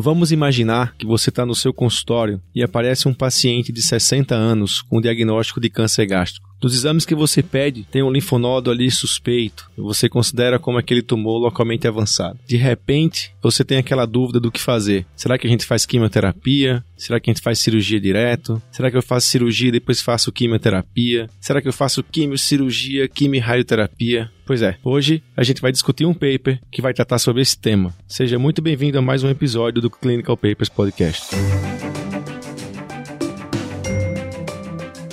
Vamos imaginar que você está no seu consultório e aparece um paciente de 60 anos com diagnóstico de câncer gástrico. Dos exames que você pede, tem um linfonodo ali suspeito. Você considera como aquele tumor localmente avançado. De repente, você tem aquela dúvida do que fazer. Será que a gente faz quimioterapia? Será que a gente faz cirurgia direto? Será que eu faço cirurgia e depois faço quimioterapia? Será que eu faço quimio, cirurgia, quimio radioterapia? Pois é, hoje a gente vai discutir um paper que vai tratar sobre esse tema. Seja muito bem-vindo a mais um episódio do Clinical Papers Podcast.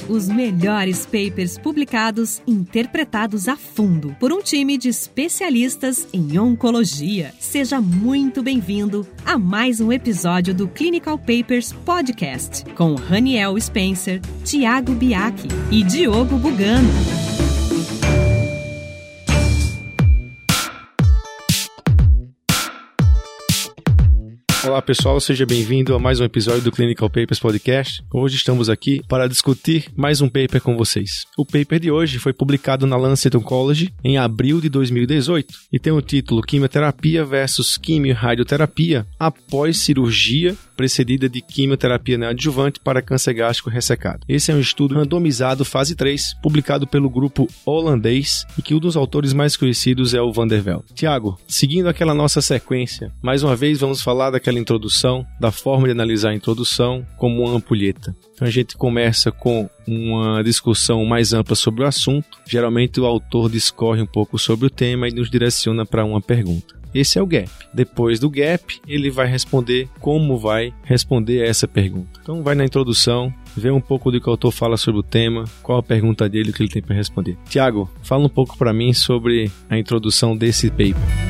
Os melhores papers publicados, interpretados a fundo por um time de especialistas em oncologia. Seja muito bem-vindo a mais um episódio do Clinical Papers Podcast com Raniel Spencer, Tiago Biaki e Diogo Bugano. Olá pessoal, seja bem-vindo a mais um episódio do Clinical Papers Podcast. Hoje estamos aqui para discutir mais um paper com vocês. O paper de hoje foi publicado na Lancet Oncology em abril de 2018 e tem o título Quimioterapia versus quimio-radioterapia após cirurgia precedida de quimioterapia neoadjuvante para câncer gástrico ressecado. Esse é um estudo randomizado fase 3, publicado pelo grupo holandês e que um dos autores mais conhecidos é o Van der Velde. Tiago, seguindo aquela nossa sequência, mais uma vez vamos falar daquela aquela introdução, da forma de analisar a introdução como uma ampulheta. Então a gente começa com uma discussão mais ampla sobre o assunto. Geralmente o autor discorre um pouco sobre o tema e nos direciona para uma pergunta. Esse é o gap. Depois do gap, ele vai responder como vai responder essa pergunta. Então vai na introdução, vê um pouco do que o autor fala sobre o tema, qual a pergunta dele que ele tem para responder. Tiago, fala um pouco para mim sobre a introdução desse paper.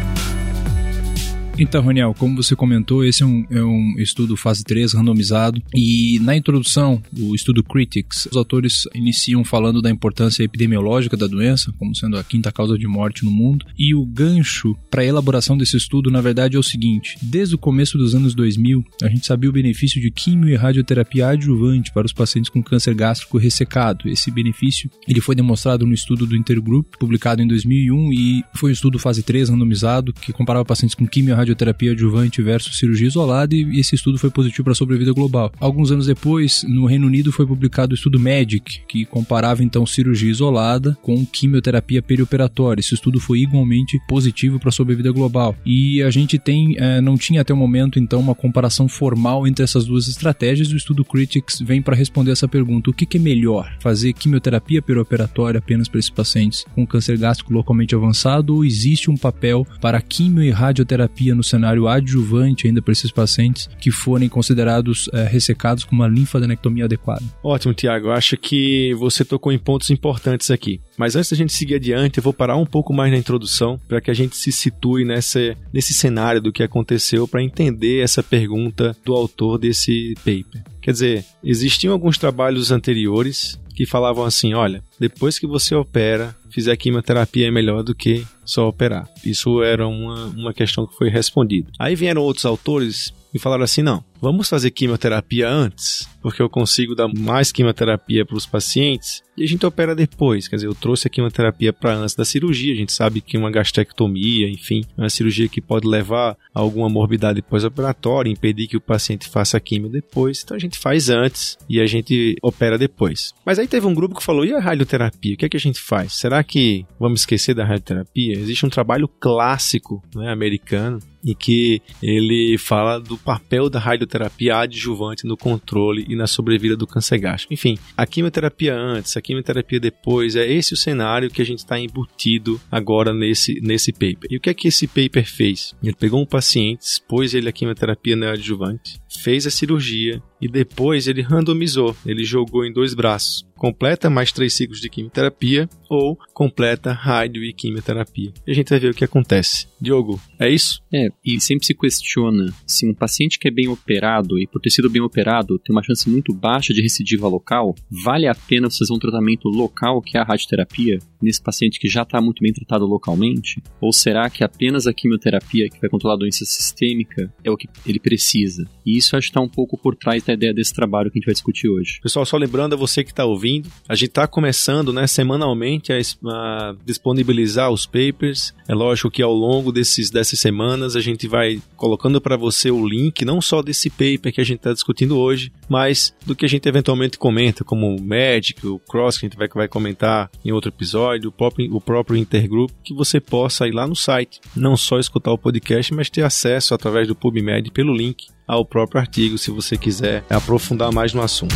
Então, Roniel, como você comentou, esse é um, é um estudo fase 3 randomizado. E na introdução, o estudo Critics, os autores iniciam falando da importância epidemiológica da doença, como sendo a quinta causa de morte no mundo, e o gancho para a elaboração desse estudo, na verdade, é o seguinte: desde o começo dos anos 2000, a gente sabia o benefício de quimio e radioterapia adjuvante para os pacientes com câncer gástrico ressecado. Esse benefício ele foi demonstrado no estudo do Intergroup, publicado em 2001 e foi um estudo fase 3 randomizado que comparava pacientes com quimio e radioterapia adjuvante versus cirurgia isolada e esse estudo foi positivo para a sobrevida global. Alguns anos depois, no Reino Unido foi publicado o estudo MEDIC, que comparava então cirurgia isolada com quimioterapia perioperatória. Esse estudo foi igualmente positivo para a sobrevida global. E a gente tem, é, não tinha até o momento então uma comparação formal entre essas duas estratégias. O estudo Critics vem para responder essa pergunta: o que, que é melhor? Fazer quimioterapia perioperatória apenas para esses pacientes com câncer gástrico localmente avançado ou existe um papel para quimio e radioterapia no cenário adjuvante ainda para esses pacientes que forem considerados é, ressecados com uma linfadenectomia adequada. Ótimo, Tiago. Acho que você tocou em pontos importantes aqui. Mas antes da gente seguir adiante, eu vou parar um pouco mais na introdução para que a gente se situe nessa, nesse cenário do que aconteceu para entender essa pergunta do autor desse paper. Quer dizer, existiam alguns trabalhos anteriores que falavam assim: olha, depois que você opera, fizer quimioterapia é melhor do que só operar. Isso era uma, uma questão que foi respondida. Aí vieram outros autores e falaram assim: não, vamos fazer quimioterapia antes, porque eu consigo dar mais quimioterapia para os pacientes e a gente opera depois. Quer dizer, eu trouxe a quimioterapia para antes da cirurgia. A gente sabe que uma gastrectomia, enfim, é uma cirurgia que pode levar a alguma morbidade pós-operatória, impedir que o paciente faça a quimio depois. Então a gente faz antes e a gente opera depois. Mas aí teve um grupo que falou: e a radioterapia? O que é que a gente faz? Será que vamos esquecer da radioterapia? Existe um trabalho clássico né, americano em que ele fala do papel da radioterapia adjuvante no controle e na sobrevida do câncer gástrico. Enfim, a quimioterapia antes, a quimioterapia depois, é esse o cenário que a gente está embutido agora nesse, nesse paper. E o que é que esse paper fez? Ele pegou um paciente, expôs ele à quimioterapia neoadjuvante, fez a cirurgia e depois ele randomizou, ele jogou em dois braços completa mais três ciclos de quimioterapia ou completa rádio e quimioterapia. E a gente vai ver o que acontece. Diogo, é isso? É, e sempre se questiona se um paciente que é bem operado e por ter sido bem operado tem uma chance muito baixa de recidiva local, vale a pena fazer um tratamento local que é a radioterapia nesse paciente que já está muito bem tratado localmente? Ou será que apenas a quimioterapia que vai controlar a doença sistêmica é o que ele precisa? E isso acho que está um pouco por trás da ideia desse trabalho que a gente vai discutir hoje. Pessoal, só lembrando a você que está ouvindo, a gente está começando né, semanalmente a, a, disponibilizar os papers. É lógico que ao longo desses, dessas semanas a gente vai colocando para você o link, não só desse paper que a gente está discutindo hoje, mas do que a gente eventualmente comenta, como o Magic, o Cross, que a gente vai, vai comentar em outro episódio, o próprio, o próprio Intergroup, que você possa ir lá no site, não só escutar o podcast, mas ter acesso através do PubMed pelo link ao próprio artigo, se você quiser aprofundar mais no assunto.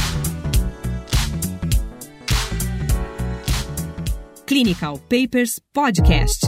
Clinical Papers Podcast.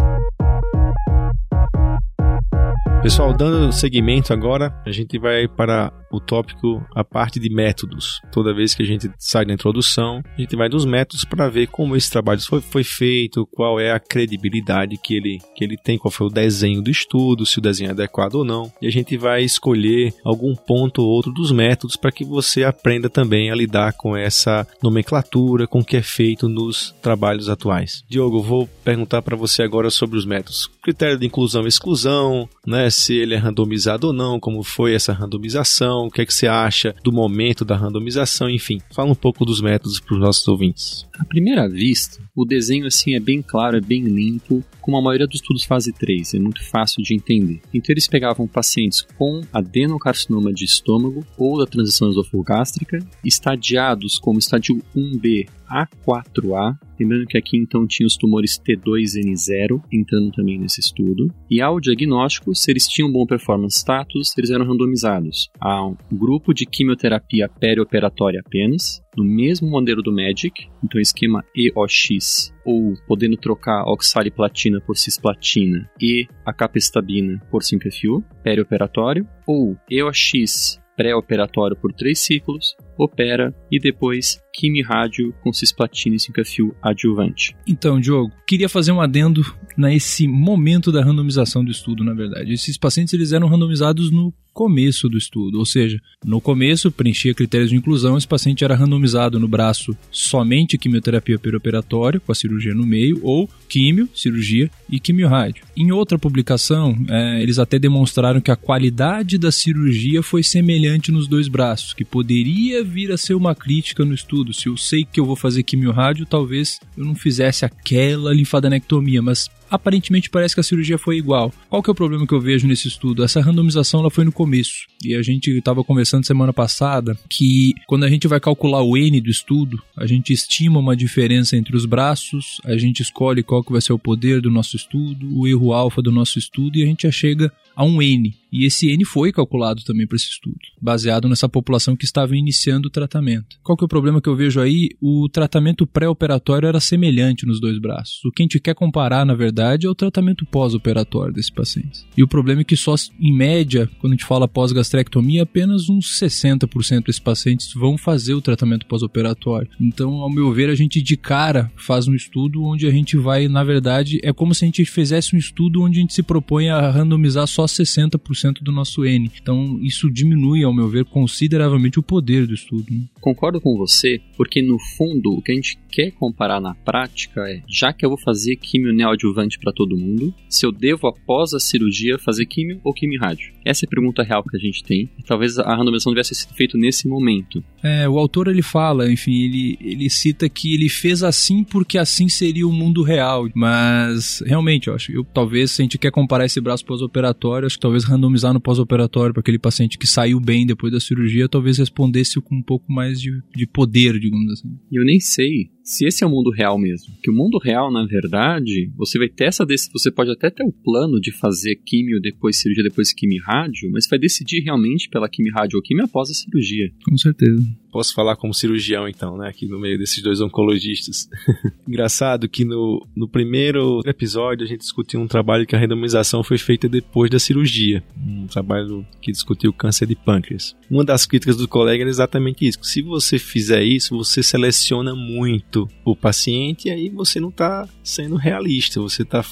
Pessoal, dando seguimento agora, a gente vai para o tópico, a parte de métodos. Toda vez que a gente sai da introdução, a gente vai dos métodos para ver como esse trabalho foi, foi feito, qual é a credibilidade que ele, que ele tem, qual foi o desenho do estudo, se o desenho é adequado ou não. E a gente vai escolher algum ponto ou outro dos métodos para que você aprenda também a lidar com essa nomenclatura, com o que é feito nos trabalhos atuais. Diogo, vou perguntar para você agora sobre os métodos. Critério de inclusão e exclusão, né? se ele é randomizado ou não, como foi essa randomização, o que é que você acha do momento da randomização, enfim. Fala um pouco dos métodos para os nossos ouvintes. À primeira vista, o desenho assim é bem claro, é bem limpo, como a maioria dos estudos fase 3, é muito fácil de entender. Então eles pegavam pacientes com adenocarcinoma de estômago ou da transição esofogástrica, estadiados como estádio 1B a 4A, lembrando que aqui então tinha os tumores T2N0 entrando também nesse estudo, e ao diagnóstico, se eles tinham bom performance status, eles eram randomizados a um grupo de quimioterapia perioperatória apenas, no mesmo modelo do MAGIC, então esquema EOX, ou podendo trocar oxaliplatina por cisplatina e a capestabina por simpefil, perioperatório, ou EOX pré-operatório por três ciclos, opera e depois quimio-rádio com cisplatina e simpefil adjuvante. Então, Diogo, queria fazer um adendo nesse momento da randomização do estudo, na verdade. Esses pacientes eles eram randomizados no começo do estudo, ou seja, no começo preenchia critérios de inclusão, esse paciente era randomizado no braço somente quimioterapia perioperatória, com a cirurgia no meio, ou químio, cirurgia e quimio-rádio. Em outra publicação, é, eles até demonstraram que a qualidade da cirurgia foi semelhante nos dois braços, que poderia vir a ser uma crítica no estudo. Se eu sei que eu vou fazer quimio-rádio, talvez eu não fizesse aquela linfadenectomia, mas aparentemente parece que a cirurgia foi igual. Qual que é o problema que eu vejo nesse estudo? Essa randomização ela foi no começo. E a gente estava conversando semana passada que quando a gente vai calcular o N do estudo, a gente estima uma diferença entre os braços, a gente escolhe qual que vai ser o poder do nosso estudo, o erro alfa do nosso estudo e a gente já chega a um N. E esse N foi calculado também para esse estudo, baseado nessa população que estava iniciando o tratamento. Qual que é o problema que eu vejo aí? O tratamento pré-operatório era semelhante nos dois braços. O que a gente quer comparar, na verdade, é o tratamento pós-operatório desse paciente. E o problema é que só, em média, quando a gente fala pós-gastrectomia, apenas uns 60% desses pacientes vão fazer o tratamento pós-operatório. Então, ao meu ver, a gente de cara faz um estudo onde a gente vai, na verdade, é como se a gente fizesse um estudo onde a gente se propõe a randomizar só 60% do nosso N. Então, isso diminui, ao meu ver, consideravelmente o poder do estudo. Né? Concordo com você, porque no fundo, o que a gente quer comparar na prática é, já que eu vou fazer químio neoadjuvante para todo mundo, se eu devo, após a cirurgia, fazer químio ou químio rádio? Essa é a pergunta real que a gente tem. E talvez a randomização devesse ser feita nesse momento. É, o autor ele fala, enfim, ele, ele cita que ele fez assim porque assim seria o mundo real. Mas, realmente, eu acho que talvez, se a gente quer comparar esse braço pós-operatório, acho que talvez randomizar no pós-operatório para aquele paciente que saiu bem depois da cirurgia, talvez respondesse com um pouco mais de, de poder, digamos assim. Eu nem sei se esse é o mundo real mesmo. Que o mundo real, na verdade, você vai ter essa você pode até ter o plano de fazer químio depois cirurgia, depois quimio rádio, mas vai decidir realmente pela quimio rádio ou quimio após a cirurgia. Com certeza. Posso falar como cirurgião, então, né? Aqui no meio desses dois oncologistas. Engraçado que no, no primeiro episódio a gente discutiu um trabalho que a randomização foi feita depois da cirurgia. Um trabalho que discutiu câncer de pâncreas. Uma das críticas do colega era exatamente isso. Se você fizer isso, você seleciona muito o paciente e aí você não está sendo realista. Você está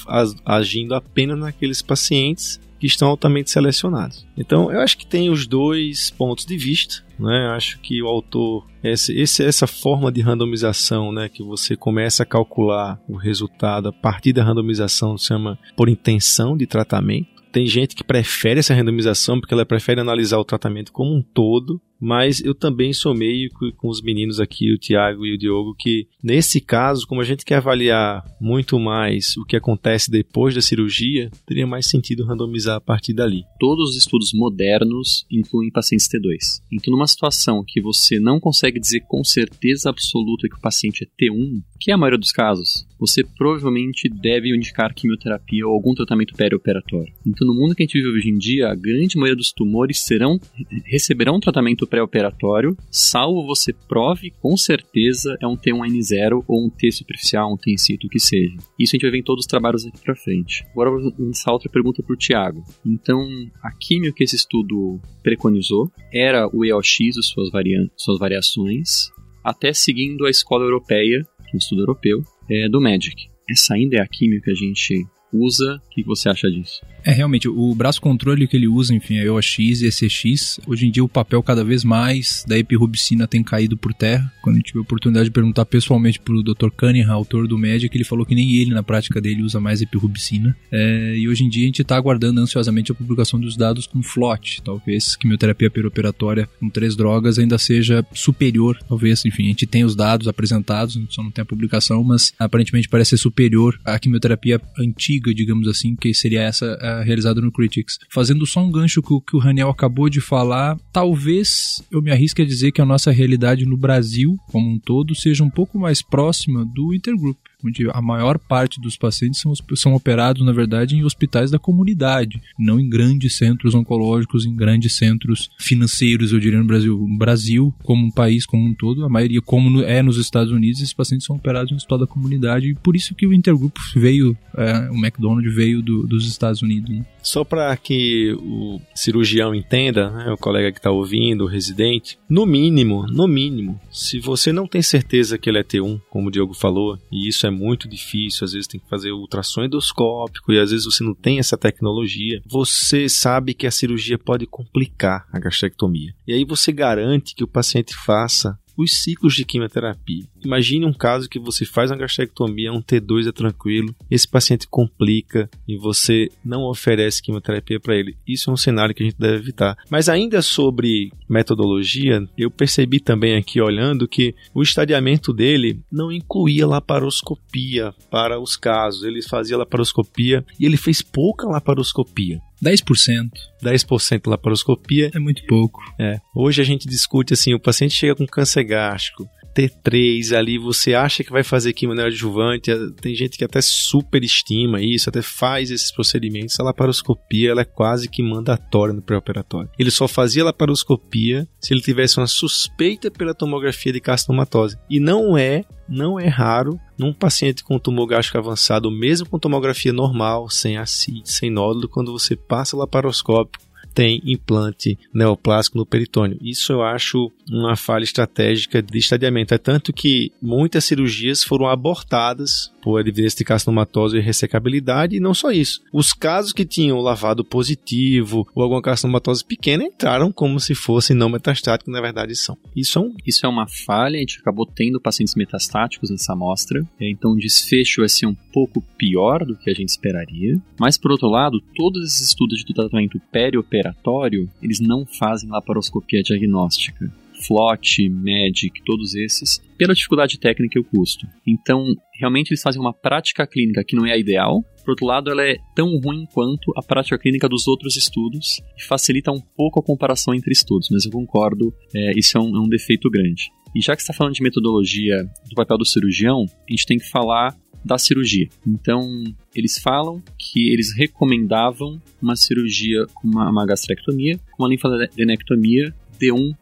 agindo apenas naqueles pacientes que estão altamente selecionados. Então, eu acho que tem os dois pontos de vista. Né? Acho que o autor, esse, essa forma de randomização, né, que você começa a calcular o resultado a partir da randomização, se chama por intenção de tratamento. Tem gente que prefere essa randomização porque ela prefere analisar o tratamento como um todo mas eu também sou meio com os meninos aqui, o Tiago e o Diogo, que nesse caso, como a gente quer avaliar muito mais o que acontece depois da cirurgia, teria mais sentido randomizar a partir dali. Todos os estudos modernos incluem pacientes T2. Então, numa situação que você não consegue dizer com certeza absoluta que o paciente é T1, que é a maioria dos casos, você provavelmente deve indicar quimioterapia ou algum tratamento perioperatório. Então, no mundo que a gente vive hoje em dia, a grande maioria dos tumores serão receberão tratamento pré-operatório, salvo você prove com certeza é um T1N0 ou um T superficial, um T incito, o que seja. Isso a gente vai ver em todos os trabalhos aqui pra frente. Agora lançar outra pergunta pro Tiago. Então, a químio que esse estudo preconizou era o EOX e suas, suas variações, até seguindo a escola europeia, é um estudo europeu, é, do MAGIC. Essa ainda é a química que a gente usa. O que você acha disso? É, realmente, o braço controle que ele usa, enfim, é EOX e ECX. Hoje em dia, o papel cada vez mais da epirubicina tem caído por terra. Quando a gente tive a oportunidade de perguntar pessoalmente pro Dr. Cunningham, autor do Magic, ele falou que nem ele, na prática dele, usa mais epirubicina. É, e hoje em dia, a gente está aguardando ansiosamente a publicação dos dados com FLOT. Talvez quimioterapia perioperatória com três drogas ainda seja superior. Talvez, enfim, a gente tem os dados apresentados, a só não tem a publicação, mas aparentemente parece ser superior à quimioterapia antiga, digamos assim, que seria essa realizado no Critics. Fazendo só um gancho que, que o Raniel acabou de falar, talvez eu me arrisque a dizer que a nossa realidade no Brasil, como um todo, seja um pouco mais próxima do Intergroup onde a maior parte dos pacientes são, são operados, na verdade, em hospitais da comunidade, não em grandes centros oncológicos, em grandes centros financeiros, eu diria, no Brasil. Brasil, como um país como um todo, a maioria, como é nos Estados Unidos, esses pacientes são operados em hospital da comunidade, e por isso que o Intergroup veio, é, o McDonald's veio do, dos Estados Unidos. Né? Só para que o cirurgião entenda, né, o colega que está ouvindo, o residente, no mínimo, no mínimo, se você não tem certeza que ele é T1, como o Diogo falou, e isso é muito difícil, às vezes tem que fazer ultrassom endoscópico e às vezes você não tem essa tecnologia, você sabe que a cirurgia pode complicar a gastrectomia. E aí você garante que o paciente faça os ciclos de quimioterapia. Imagine um caso que você faz uma gastrectomia, um T2 é tranquilo, esse paciente complica e você não oferece quimioterapia para ele. Isso é um cenário que a gente deve evitar. Mas ainda sobre metodologia, eu percebi também aqui olhando que o estadiamento dele não incluía laparoscopia para os casos. Ele fazia laparoscopia e ele fez pouca laparoscopia. 10%. 10% laparoscopia. É muito pouco. É. Hoje a gente discute assim, o paciente chega com câncer gástrico, T3 ali, você acha que vai fazer quimio neoadjuvante, tem gente que até superestima isso, até faz esses procedimentos. A laparoscopia ela é quase que mandatória no pré-operatório. Ele só fazia laparoscopia se ele tivesse uma suspeita pela tomografia de carcinomatose. E não é, não é raro num paciente com tumor gástrico avançado, mesmo com tomografia normal, sem acide, sem nódulo, quando você passa laparoscópico, tem implante neoplásico no peritônio. Isso eu acho uma falha estratégica de estadiamento. É tanto que muitas cirurgias foram abortadas por evidência de carcinomatose e ressecabilidade, e não só isso. Os casos que tinham lavado positivo ou alguma carcinomatose pequena entraram como se fossem não metastáticos, na verdade são. Isso é, um... isso é uma falha, a gente acabou tendo pacientes metastáticos nessa amostra, então o desfecho vai ser um pouco pior do que a gente esperaria. Mas, por outro lado, todos esses estudos de tratamento perioperatório, eles não fazem laparoscopia diagnóstica. Flot, Magic, todos esses, pela dificuldade técnica e o custo. Então, realmente eles fazem uma prática clínica que não é a ideal, por outro lado, ela é tão ruim quanto a prática clínica dos outros estudos e facilita um pouco a comparação entre estudos, mas eu concordo, é, isso é um, é um defeito grande. E já que está falando de metodologia do papel do cirurgião, a gente tem que falar da cirurgia. Então, eles falam que eles recomendavam uma cirurgia com uma, uma gastrectomia, com uma linfadenectomia D1+,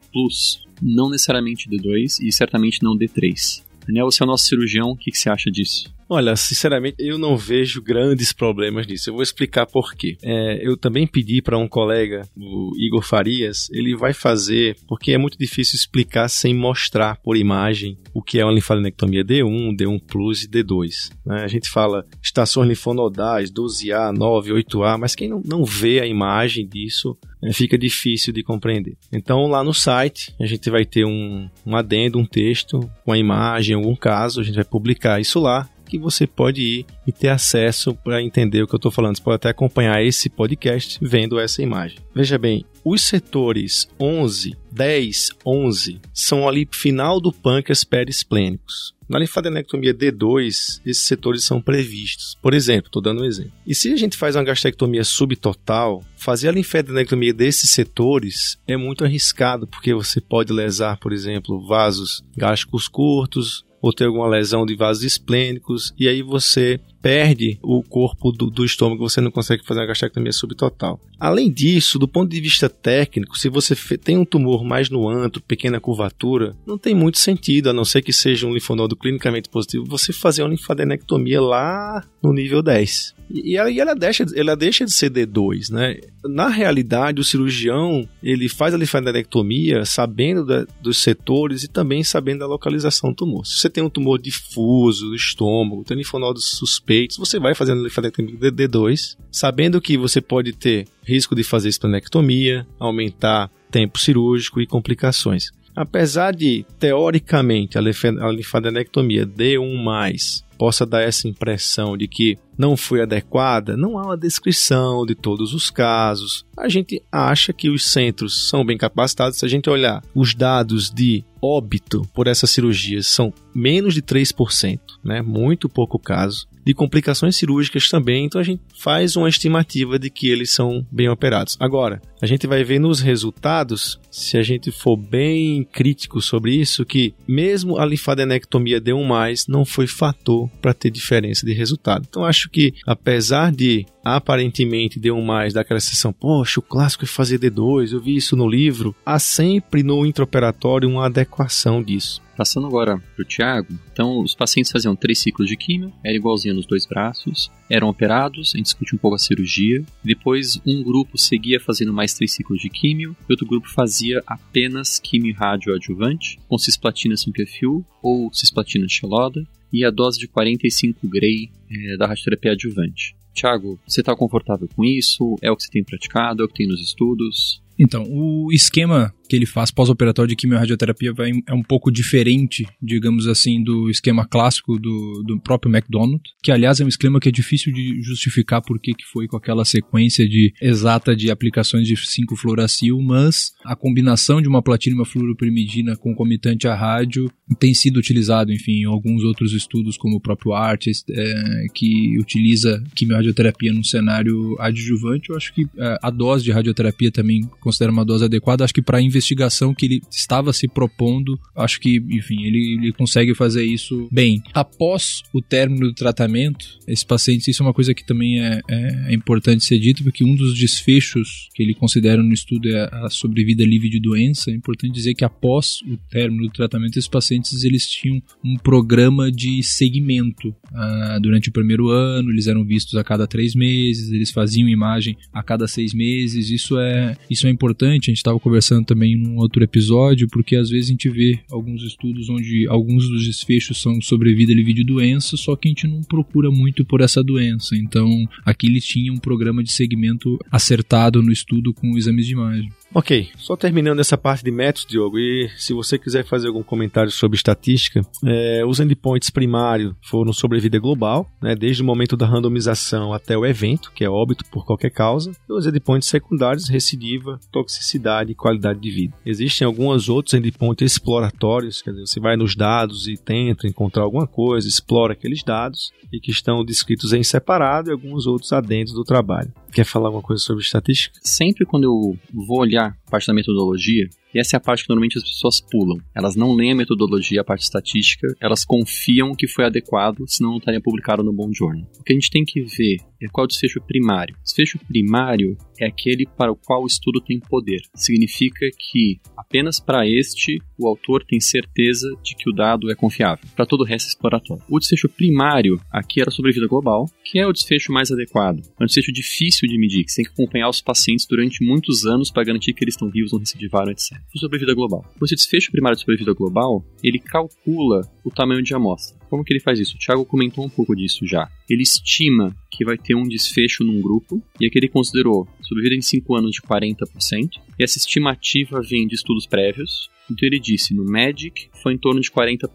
não necessariamente D2 e certamente não D3. Daniel, você é o nosso cirurgião, o que, que você acha disso? Olha, sinceramente, eu não vejo grandes problemas nisso. Eu vou explicar por quê. É, eu também pedi para um colega, o Igor Farias, ele vai fazer, porque é muito difícil explicar sem mostrar por imagem o que é uma linfadenectomia D1, D1 Plus e D2. Né? A gente fala estações linfonodais, 12A, 9, 8A, mas quem não, não vê a imagem disso é, fica difícil de compreender. Então, lá no site, a gente vai ter um, um adendo, um texto com a imagem, algum caso, a gente vai publicar isso lá que você pode ir e ter acesso para entender o que eu estou falando. Você pode até acompanhar esse podcast vendo essa imagem. Veja bem, os setores 11, 10, 11 são ali final do pâncreas perisplênicos. Na linfadenectomia D2, esses setores são previstos. Por exemplo, estou dando um exemplo. E se a gente faz uma gastrectomia subtotal, fazer a linfadenectomia desses setores é muito arriscado, porque você pode lesar, por exemplo, vasos gástricos curtos, ou ter alguma lesão de vasos esplênicos, e aí você perde o corpo do, do, estômago, você não consegue fazer uma gastrectomia subtotal. Além disso, do ponto de vista técnico, se você tem um tumor mais no antro, pequena curvatura, não tem muito sentido, a não ser que seja um linfonodo clinicamente positivo, você fazer uma linfadenectomia lá no nível 10. E, ela, ela, deixa, ela deixa de ser D2, né? Na realidade, o cirurgião, ele faz a linfadenectomia sabendo da, dos setores e também sabendo da localização do tumor. Se você tem um tumor difuso do estômago, tem linfonodos suspeitos, você vai fazendo linfadenectomia D2, sabendo que você pode ter risco de fazer esplenectomia, aumentar tempo cirúrgico e complicações. Apesar de, teoricamente, a linfadenectomia D1+, possa dar essa impressão de que não foi adequada, não há uma descrição de todos os casos. A gente acha que os centros são bem capacitados. Se a gente olhar os dados de óbito por essas cirurgias, são menos de 3%, né? muito pouco caso de complicações cirúrgicas também, então a gente faz uma estimativa de que eles são bem operados. Agora, a gente vai ver nos resultados, se a gente for bem crítico sobre isso, que mesmo a linfadenectomia D1+, não foi fator para ter diferença de resultado. Então acho que, apesar de aparentemente deu um mais daquela sensação, poxa, o clássico é fazer D2, eu vi isso no livro. Há sempre no intraoperatório uma adequação disso. Passando agora para o Tiago, então os pacientes faziam três ciclos de químio, era igualzinho nos dois braços, eram operados, a gente discute um pouco a cirurgia, depois um grupo seguia fazendo mais três ciclos de químio, e outro grupo fazia apenas químio radioadjuvante, com cisplatina 5-FU ou cisplatina xeloda, e a dose de 45 Gray é, da radioterapia adjuvante. Tiago, você está confortável com isso? É o que você tem praticado? É o que tem nos estudos? Então, o esquema que ele faz pós-operatório de quimiorradioterapia vai, é um pouco diferente, digamos assim, do esquema clássico do, do próprio McDonald's, que aliás é um esquema que é difícil de justificar por que foi com aquela sequência de exata de aplicações de 5-fluoracil, mas a combinação de uma platina e uma fluoroprimidina concomitante à rádio tem sido utilizado, enfim, em alguns outros estudos, como o próprio ARTIS, é, que utiliza quimiorradioterapia num cenário adjuvante. Eu acho que é, a dose de radioterapia também considera uma dose adequada. Acho que para investigação que ele estava se propondo, acho que, enfim, ele, ele consegue fazer isso bem. Após o término do tratamento, esse paciente, isso é uma coisa que também é, é, é importante ser dito, porque um dos desfechos que ele considera no estudo é a sobrevida livre de doença. É importante dizer que após o término do tratamento, esses pacientes eles tinham um programa de segmento. Ah, durante o primeiro ano, eles eram vistos a cada três meses, eles faziam imagem a cada seis meses. Isso é, isso é importante. A gente estava conversando também também num outro episódio, porque às vezes a gente vê alguns estudos onde alguns dos desfechos são sobre vida livre de doença, só que a gente não procura muito por essa doença. Então, aqui ele tinha um programa de segmento acertado no estudo com exames de imagem. Ok, só terminando essa parte de métodos, Diogo, e se você quiser fazer algum comentário sobre estatística, é, os endpoints primários foram sobrevida global, né, desde o momento da randomização até o evento, que é óbito por qualquer causa, e os endpoints secundários, recidiva, toxicidade e qualidade de vida. Existem alguns outros endpoints exploratórios, quer dizer, você vai nos dados e tenta encontrar alguma coisa, explora aqueles dados, e que estão descritos em separado e alguns outros adendos do trabalho. Quer falar alguma coisa sobre estatística? Sempre quando eu vou olhar a parte da metodologia, e essa é a parte que normalmente as pessoas pulam. Elas não leem a metodologia, a parte estatística, elas confiam que foi adequado, senão não estaria publicado no Bom Journal. O que a gente tem que ver é qual é o desfecho primário. O desfecho primário é aquele para o qual o estudo tem poder. Significa que apenas para este o autor tem certeza de que o dado é confiável. Para todo o resto é exploratório. O desfecho primário aqui era sobre vida global, que é o desfecho mais adequado. É um desfecho difícil de medir, que você tem que acompanhar os pacientes durante muitos anos para garantir que eles vivos, não recidivaram, etc. Sobre vida global. Esse desfecho primário de sobrevida global, ele calcula o tamanho de amostra. Como que ele faz isso? O Thiago comentou um pouco disso já. Ele estima que vai ter um desfecho num grupo, e aqui ele considerou sobrevida em 5 anos de 40%, E essa estimativa vem de estudos prévios. Então ele disse, no Magic foi em torno de 40%.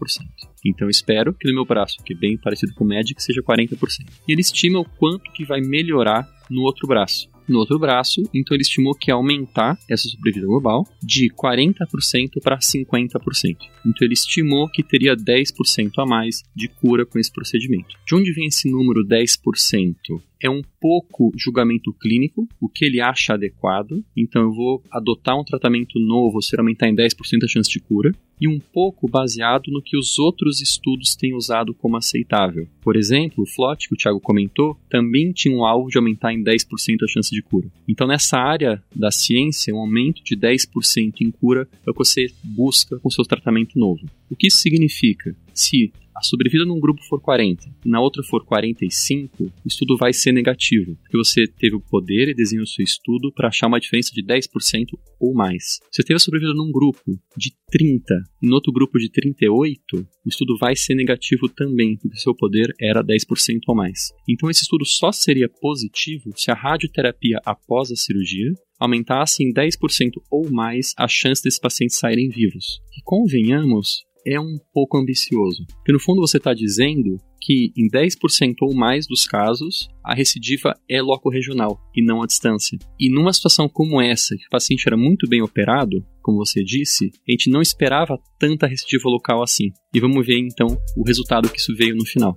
Então espero que no meu braço, que é bem parecido com o Magic, seja 40%. E ele estima o quanto que vai melhorar no outro braço no outro braço, então ele estimou que ia aumentar essa sobrevida global de 40% para 50%. Então ele estimou que teria 10% a mais de cura com esse procedimento. De onde vem esse número 10%? É um pouco julgamento clínico, o que ele acha adequado. Então eu vou adotar um tratamento novo se aumentar em 10% a chance de cura. E um pouco baseado no que os outros estudos têm usado como aceitável. Por exemplo, o FLOT, que o Thiago comentou, também tinha um alvo de aumentar em 10% a chance de cura. Então, nessa área da ciência, um aumento de 10% em cura é o que você busca com seu tratamento novo. O que isso significa? Se a sobrevida num grupo for 40 e na outra for 45, o estudo vai ser negativo, porque você teve o poder e desenhou o seu estudo para achar uma diferença de 10% ou mais. Se você teve a sobrevida num grupo de 30 e no outro grupo de 38, o estudo vai ser negativo também, porque seu poder era 10% ou mais. Então esse estudo só seria positivo se a radioterapia após a cirurgia aumentasse em 10% ou mais a chance desses pacientes saírem vivos. E convenhamos, é um pouco ambicioso. Porque no fundo você está dizendo que em 10% ou mais dos casos, a recidiva é loco-regional e não à distância. E numa situação como essa, que o paciente era muito bem operado, como você disse, a gente não esperava tanta recidiva local assim. E vamos ver então o resultado que isso veio no final.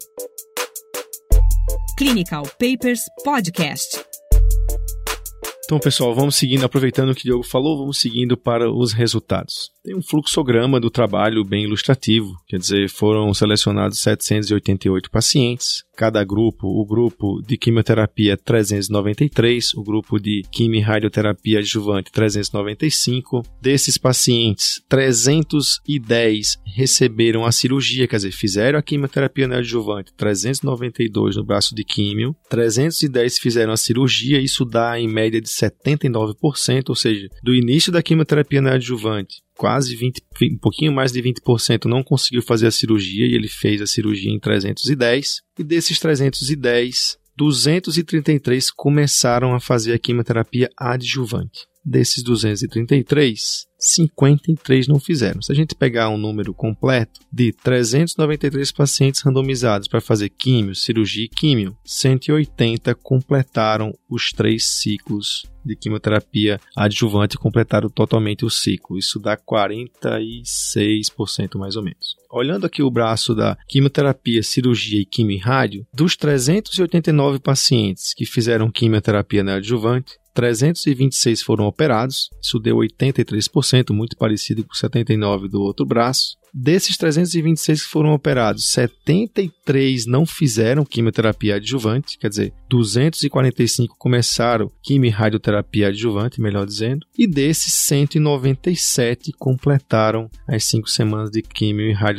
Clinical Papers Podcast. Então, pessoal, vamos seguindo, aproveitando o que o Diogo falou, vamos seguindo para os resultados. Tem um fluxograma do trabalho bem ilustrativo, quer dizer, foram selecionados 788 pacientes, cada grupo, o grupo de quimioterapia 393, o grupo de quimio-radioterapia adjuvante 395. Desses pacientes, 310 receberam a cirurgia, quer dizer, fizeram a quimioterapia neoadjuvante, 392 no braço de químio, 310 fizeram a cirurgia, isso dá em média de 79%, ou seja, do início da quimioterapia neoadjuvante, quase 20, um pouquinho mais de 20% não conseguiu fazer a cirurgia e ele fez a cirurgia em 310. E desses 310, 233 começaram a fazer a quimioterapia adjuvante. Desses 233, 53 não fizeram. Se a gente pegar um número completo de 393 pacientes randomizados para fazer químio, cirurgia e químio, 180 completaram os três ciclos de quimioterapia adjuvante completaram totalmente o ciclo. Isso dá 46% mais ou menos. Olhando aqui o braço da quimioterapia, cirurgia e quimio e rádio, dos 389 pacientes que fizeram quimioterapia neoadjuvante, 326 foram operados, isso deu 83%, muito parecido com 79 do outro braço. Desses 326 que foram operados, 73 não fizeram quimioterapia adjuvante, quer dizer, 245 começaram quimio radioterapia adjuvante, melhor dizendo, e desses 197 completaram as 5 semanas de quimio e radioterapia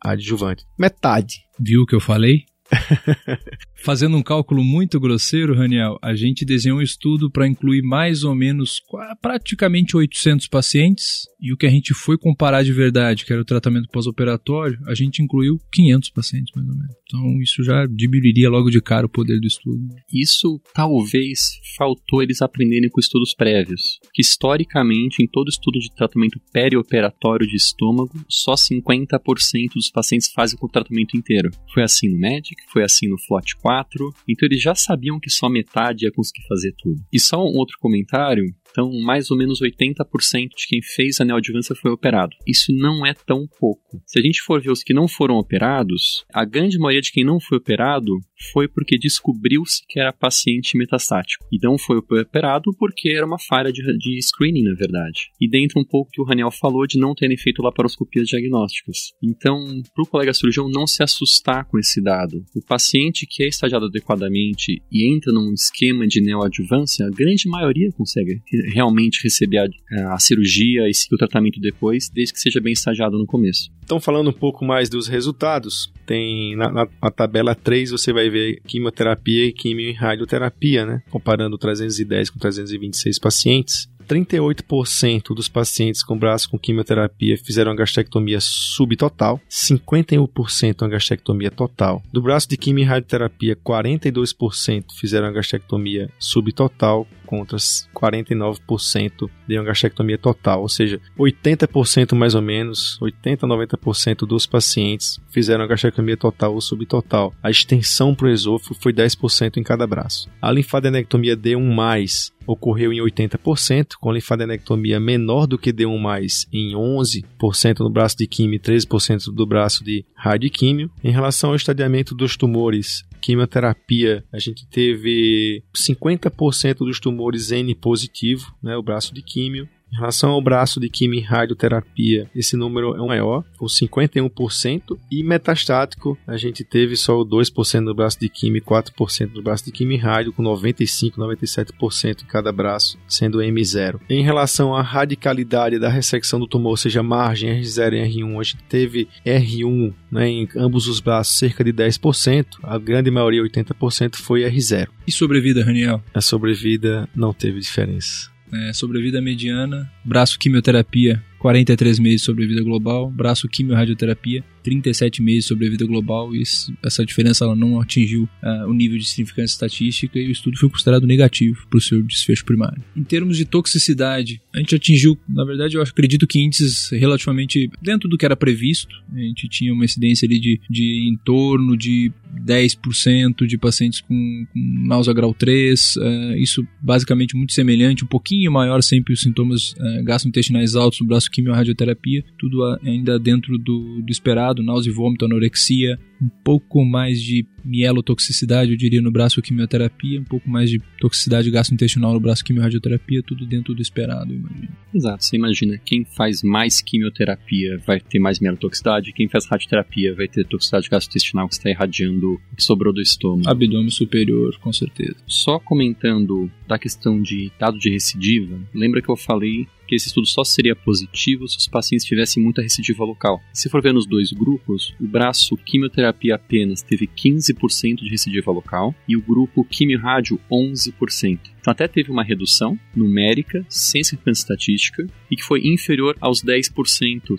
adjuvante. Metade. Viu o que eu falei? Fazendo um cálculo muito grosseiro, Raniel, a gente desenhou um estudo para incluir mais ou menos praticamente 800 pacientes e o que a gente foi comparar de verdade, que era o tratamento pós-operatório, a gente incluiu 500 pacientes mais ou menos. Então isso já diminuiria logo de cara o poder do estudo. Isso talvez faltou eles aprenderem com estudos prévios, que historicamente em todo estudo de tratamento perioperatório de estômago, só 50% dos pacientes fazem com o tratamento inteiro. Foi assim no MEDIC, foi assim no FLOT 4, 4, então eles já sabiam que só metade ia conseguir fazer tudo. E só um outro comentário, então, mais ou menos 80% de quem fez a neoadjuvância foi operado. Isso não é tão pouco. Se a gente for ver os que não foram operados, a grande maioria de quem não foi operado foi porque descobriu-se que era paciente metastático. E não foi operado porque era uma falha de, de screening, na verdade. E dentro um pouco que o Raniel falou de não terem feito laparoscopias diagnósticas. Então, para o colega cirurgião não se assustar com esse dado. O paciente que é estadiado adequadamente e entra num esquema de neoadjuvância, a grande maioria consegue realmente receber a, a cirurgia e seguir o tratamento depois, desde que seja bem estagiado no começo. Então, falando um pouco mais dos resultados, tem na, na, na tabela 3 você vai ver quimioterapia e quimio e radioterapia, né? Comparando 310 com 326 pacientes. 38% dos pacientes com braço com quimioterapia fizeram a gastrectomia subtotal, 51% a gastrectomia total. Do braço de quimio e radioterapia, 42% fizeram a gastrectomia subtotal contra 49% de uma gastrectomia total, ou seja, 80% mais ou menos, 80 a 90% dos pacientes fizeram a gastrectomia total ou subtotal. A extensão para o esôfago foi 10% em cada braço. A linfadenectomia D1+, ocorreu em 80%, com linfadenectomia menor do que D1+, em 11% no braço de quimio e 13% do braço de radioquímio. Em relação ao estadiamento dos tumores, quimioterapia, a gente teve 50% dos tumores N positivo, né, o braço de químio, em relação ao braço de quimio e radioterapia, esse número é maior, com 51%, e metastático, a gente teve só o 2% no braço de quimio e 4% no braço de quimio e rádio, com 95%, 97% em cada braço, sendo M0. Em relação à radicalidade da ressecção do tumor, ou seja, margem R0 e R1, a gente teve R1 né, em ambos os braços cerca de 10%, a grande maioria, 80%, foi R0. E sobrevida, Raniel? A sobrevida não teve diferença. É, sobrevida mediana, braço quimioterapia 43 meses de sobrevida global, braço quimio-radioterapia 37 meses de sobrevida global e essa diferença ela não atingiu uh, o nível de significância estatística e o estudo foi considerado negativo para o seu desfecho primário. Em termos de toxicidade, a gente atingiu, na verdade eu acredito que índices relativamente dentro do que era previsto, a gente tinha uma incidência ali de, de em torno de 10% de pacientes com, com náusea grau 3, uh, é, isso basicamente muito semelhante, um pouquinho maior sempre os sintomas uh, gastrointestinais altos no braço quimio-radioterapia, tudo ainda dentro do, do esperado, náusea e vômito, anorexia, um pouco mais de mielotoxicidade, eu diria, no braço quimioterapia, um pouco mais de toxicidade gastrointestinal no braço quimio-radioterapia, tudo dentro do esperado, imagino. Exato, você imagina, quem faz mais quimioterapia vai ter mais mielotoxicidade, quem faz radioterapia vai ter toxicidade gastrointestinal que está irradiando que sobrou do estômago. Abdômen superior, com certeza. Só comentando da questão de dado de recidiva, lembra que eu falei que esse estudo só seria positivo se os pacientes tivessem muita recidiva local. Se for ver nos dois grupos, o braço quimioterapia apenas teve 15% de recidiva local e o grupo quimio-rádio 11%. Então até teve uma redução numérica, sem significância estatística, e que foi inferior aos 10%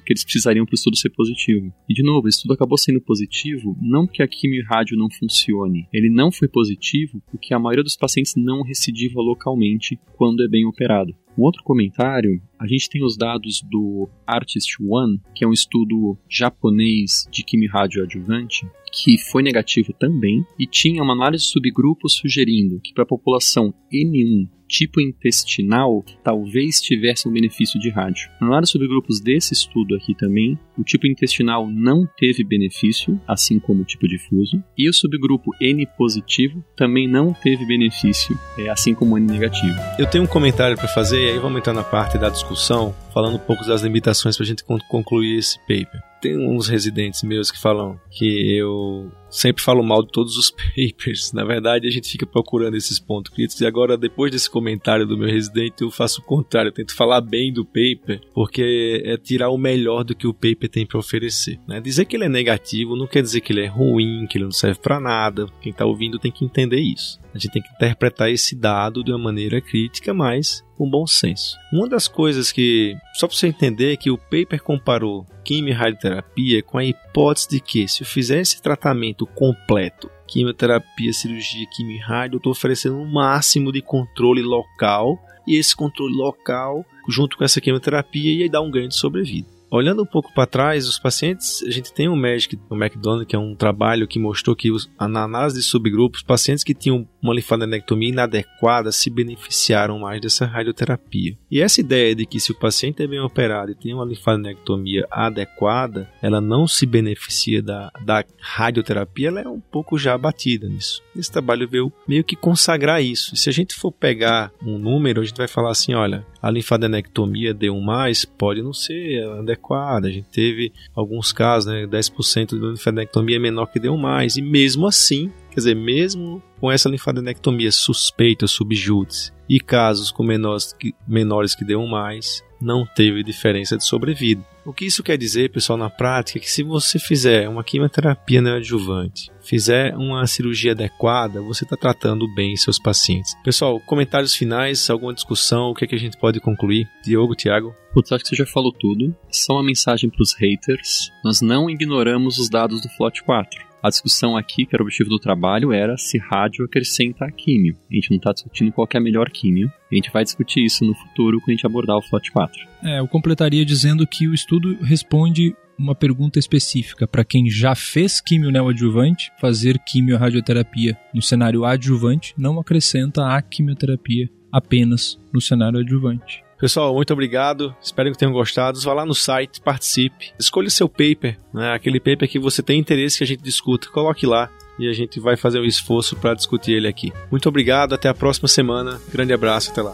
que eles precisariam para o estudo ser positivo. E de novo, esse estudo acabou sendo positivo não porque a quimio rádio não funcione. Ele não foi positivo porque a maioria dos pacientes não recidiva localmente quando é bem operado. Um outro comentário, a gente tem os dados do Artist One, que é um estudo japonês de quimio adjuvante, que foi negativo também, e tinha uma análise de subgrupos sugerindo que para a população N1 tipo intestinal talvez tivesse um benefício de rádio. Na análise sobre grupos desse estudo aqui também, o tipo intestinal não teve benefício, assim como o tipo difuso, e o subgrupo N positivo também não teve benefício, é, assim como o N negativo. Eu tenho um comentário para fazer, e aí vamos entrar na parte da discussão, falando um pouco das limitações para a gente concluir esse paper. Tem uns residentes meus que falam que eu sempre falo mal de todos os papers. Na verdade, a gente fica procurando esses pontos críticos. E agora, depois desse comentário do meu residente, eu faço o contrário. Eu tento falar bem do paper, porque é tirar o melhor do que o paper tem para oferecer. Né? Dizer que ele é negativo não quer dizer que ele é ruim, que ele não serve para nada. Quem está ouvindo tem que entender isso. A gente tem que interpretar esse dado de uma maneira crítica, mas com bom senso. Uma das coisas que, só para você entender, é que o paper comparou quimio e radioterapia com a hipótese de que, se eu fizer esse tratamento completo, quimioterapia, cirurgia, quimio rádio, eu estou oferecendo um máximo de controle local, e esse controle local, junto com essa quimioterapia, ia dar um ganho de sobrevida. Olhando um pouco para trás, os pacientes, a gente tem um Magic, o McDonald, que é um trabalho que mostrou que os, na análise de subgrupos, pacientes que tinham uma linfadenectomia inadequada se beneficiaram mais dessa radioterapia. E essa ideia de que se o paciente é bem operado e tem uma linfadenectomia adequada, ela não se beneficia da, da radioterapia, ela é um pouco já abatida nisso. Esse trabalho veio meio que consagrar isso. E se a gente for pegar um número, a gente vai falar assim, olha, a linfadenectomia D1+, pode não ser adequada. A gente teve alguns casos, né, 10% da linfadenectomia é menor que D1+, e mesmo assim, quer dizer, mesmo com essa linfadenectomia suspeita subjúdice e casos com menores que, menores que D1+, não teve diferença de sobrevida. O que isso quer dizer, pessoal, na prática, é que se você fizer uma quimioterapia neoadjuvante, fizer uma cirurgia adequada, você está tratando bem seus pacientes. Pessoal, comentários finais, alguma discussão, o que, é que a gente pode concluir? Diogo, Thiago? Putz, acho que você já falou tudo. Só uma mensagem para os haters. Nós não ignoramos os dados do FLOT 4. A discussão aqui, que era o objetivo do trabalho, era se rádio acrescenta a químio. A gente não está discutindo qual é a melhor químio. A gente vai discutir isso no futuro quando a gente abordar o FLOT 4. É, eu completaria dizendo que o estudo responde uma pergunta específica para quem já fez químio neoadjuvante, fazer quimio-radioterapia no cenário adjuvante não acrescenta a quimioterapia apenas no cenário adjuvante. Pessoal, muito obrigado. Espero que tenham gostado. Vá lá no site, participe. Escolha seu paper, né? aquele paper que você tem interesse que a gente discuta. Coloque lá e a gente vai fazer um esforço para discutir ele aqui. Muito obrigado. Até a próxima semana. Grande abraço. Até lá.